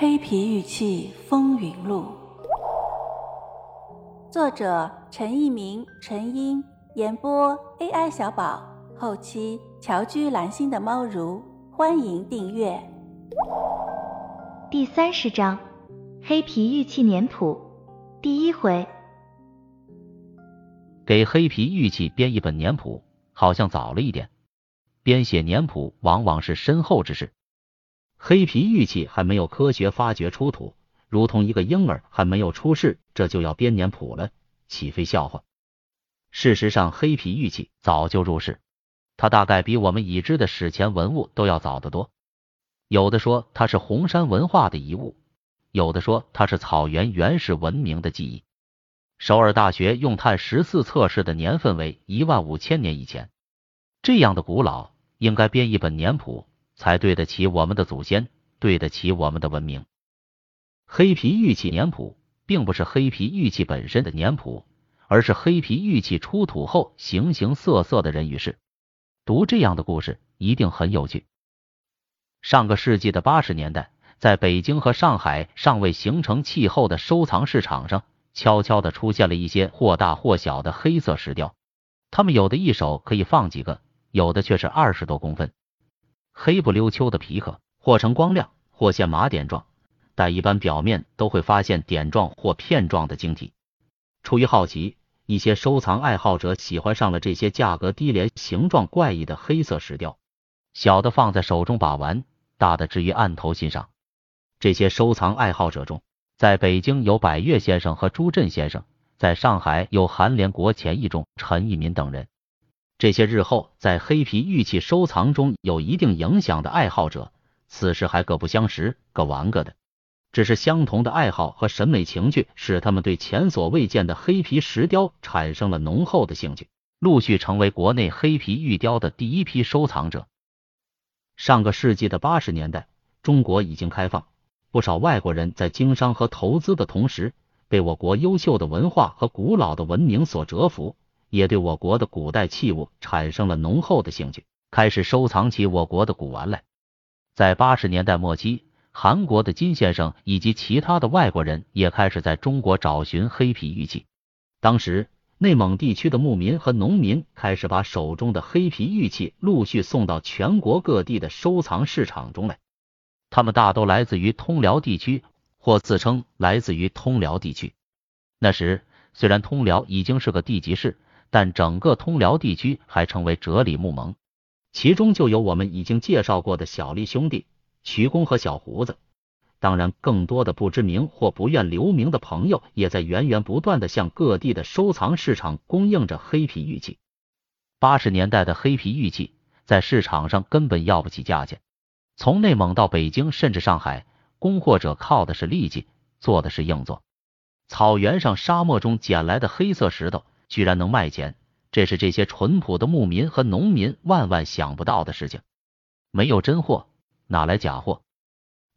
黑皮玉器风云录》，作者陈一鸣、陈英，演播 AI 小宝，后期乔居蓝心的猫如，欢迎订阅。第三十章：黑皮玉器年谱，第一回。给黑皮玉器编一本年谱，好像早了一点。编写年谱往往是身后之事。黑皮玉器还没有科学发掘出土，如同一个婴儿还没有出世，这就要编年谱了，岂非笑话？事实上，黑皮玉器早就入世，它大概比我们已知的史前文物都要早得多。有的说它是红山文化的遗物，有的说它是草原原始文明的记忆。首尔大学用碳十四测试的年份为一万五千年以前，这样的古老，应该编一本年谱才对得起我们的祖先，对得起我们的文明。黑皮玉器年谱并不是黑皮玉器本身的年谱，而是黑皮玉器出土后形形色色的人与事。读这样的故事一定很有趣。上个世纪的八十年代，在北京和上海尚未形成气候的收藏市场上。悄悄的出现了一些或大或小的黑色石雕，它们有的一手可以放几个，有的却是二十多公分，黑不溜秋的皮壳，或呈光亮，或现麻点状，但一般表面都会发现点状或片状的晶体。出于好奇，一些收藏爱好者喜欢上了这些价格低廉、形状怪异的黑色石雕，小的放在手中把玩，大的置于案头欣赏。这些收藏爱好者中。在北京有百越先生和朱振先生，在上海有韩连国、钱义中、陈义民等人。这些日后在黑皮玉器收藏中有一定影响的爱好者，此时还各不相识，各玩各的。只是相同的爱好和审美情趣，使他们对前所未见的黑皮石雕产生了浓厚的兴趣，陆续成为国内黑皮玉雕的第一批收藏者。上个世纪的八十年代，中国已经开放。不少外国人在经商和投资的同时，被我国优秀的文化和古老的文明所折服，也对我国的古代器物产生了浓厚的兴趣，开始收藏起我国的古玩来。在八十年代末期，韩国的金先生以及其他的外国人也开始在中国找寻黑皮玉器。当时，内蒙地区的牧民和农民开始把手中的黑皮玉器陆续送到全国各地的收藏市场中来。他们大都来自于通辽地区，或自称来自于通辽地区。那时虽然通辽已经是个地级市，但整个通辽地区还称为哲里木盟，其中就有我们已经介绍过的小丽兄弟、徐公和小胡子。当然，更多的不知名或不愿留名的朋友，也在源源不断的向各地的收藏市场供应着黑皮玉器。八十年代的黑皮玉器在市场上根本要不起价钱。从内蒙到北京，甚至上海，供货者靠的是力气，做的是硬座。草原上、沙漠中捡来的黑色石头，居然能卖钱，这是这些淳朴的牧民和农民万万想不到的事情。没有真货，哪来假货？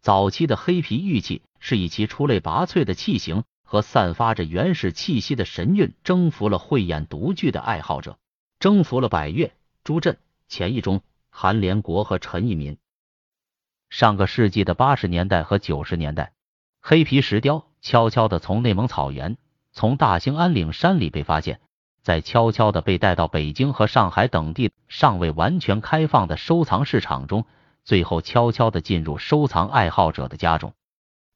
早期的黑皮玉器是以其出类拔萃的器型和散发着原始气息的神韵，征服了慧眼独具的爱好者，征服了百越、朱振、钱义中、韩连国和陈义民。上个世纪的八十年代和九十年代，黑皮石雕悄悄的从内蒙草原、从大兴安岭山里被发现，再悄悄的被带到北京和上海等地尚未完全开放的收藏市场中，最后悄悄的进入收藏爱好者的家中。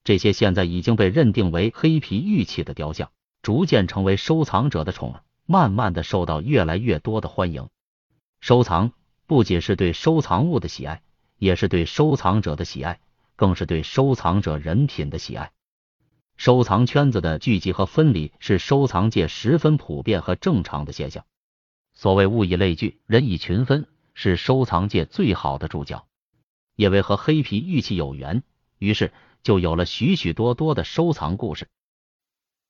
这些现在已经被认定为黑皮玉器的雕像，逐渐成为收藏者的宠儿，慢慢的受到越来越多的欢迎。收藏不仅是对收藏物的喜爱。也是对收藏者的喜爱，更是对收藏者人品的喜爱。收藏圈子的聚集和分离是收藏界十分普遍和正常的现象。所谓物以类聚，人以群分，是收藏界最好的注脚。因为和黑皮玉器有缘，于是就有了许许多多的收藏故事。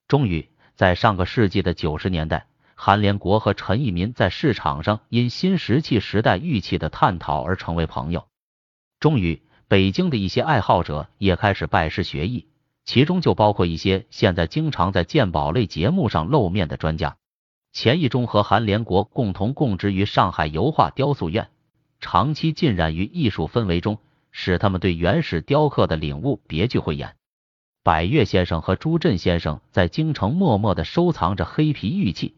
终于，在上个世纪的九十年代，韩连国和陈义民在市场上因新石器时代玉器的探讨而成为朋友。终于，北京的一些爱好者也开始拜师学艺，其中就包括一些现在经常在鉴宝类节目上露面的专家。钱义中和韩连国共同供职于上海油画雕塑院，长期浸染于艺术氛围中，使他们对原始雕刻的领悟别具慧眼。百越先生和朱振先生在京城默默的收藏着黑皮玉器，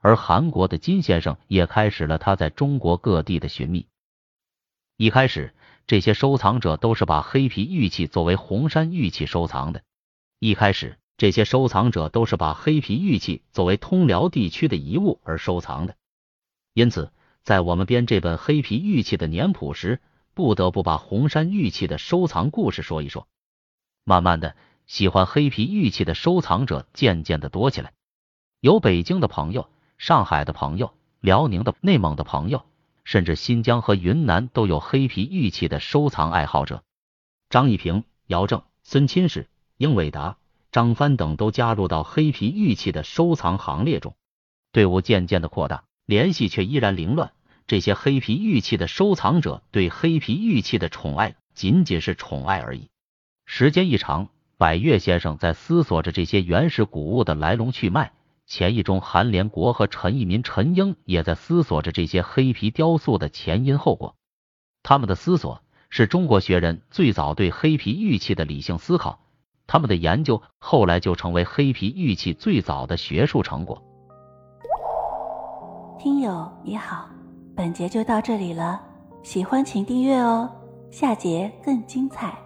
而韩国的金先生也开始了他在中国各地的寻觅。一开始，这些收藏者都是把黑皮玉器作为红山玉器收藏的。一开始，这些收藏者都是把黑皮玉器作为通辽地区的遗物而收藏的。因此，在我们编这本黑皮玉器的年谱时，不得不把红山玉器的收藏故事说一说。慢慢的，喜欢黑皮玉器的收藏者渐渐的多起来，有北京的朋友、上海的朋友、辽宁的、内蒙的朋友，甚至新疆和云南都有黑皮玉器的收藏爱好者。张一平、姚正、孙钦世、英伟达、张帆等都加入到黑皮玉器的收藏行列中，队伍渐渐的扩大，联系却依然凌乱。这些黑皮玉器的收藏者对黑皮玉器的宠爱仅仅是宠爱而已。时间一长，百越先生在思索着这些原始古物的来龙去脉。前一中、韩连国和陈一民、陈英也在思索着这些黑皮雕塑的前因后果。他们的思索是中国学人最早对黑皮玉器的理性思考。他们的研究后来就成为黑皮玉器最早的学术成果。听友你好。本节就到这里了，喜欢请订阅哦，下节更精彩。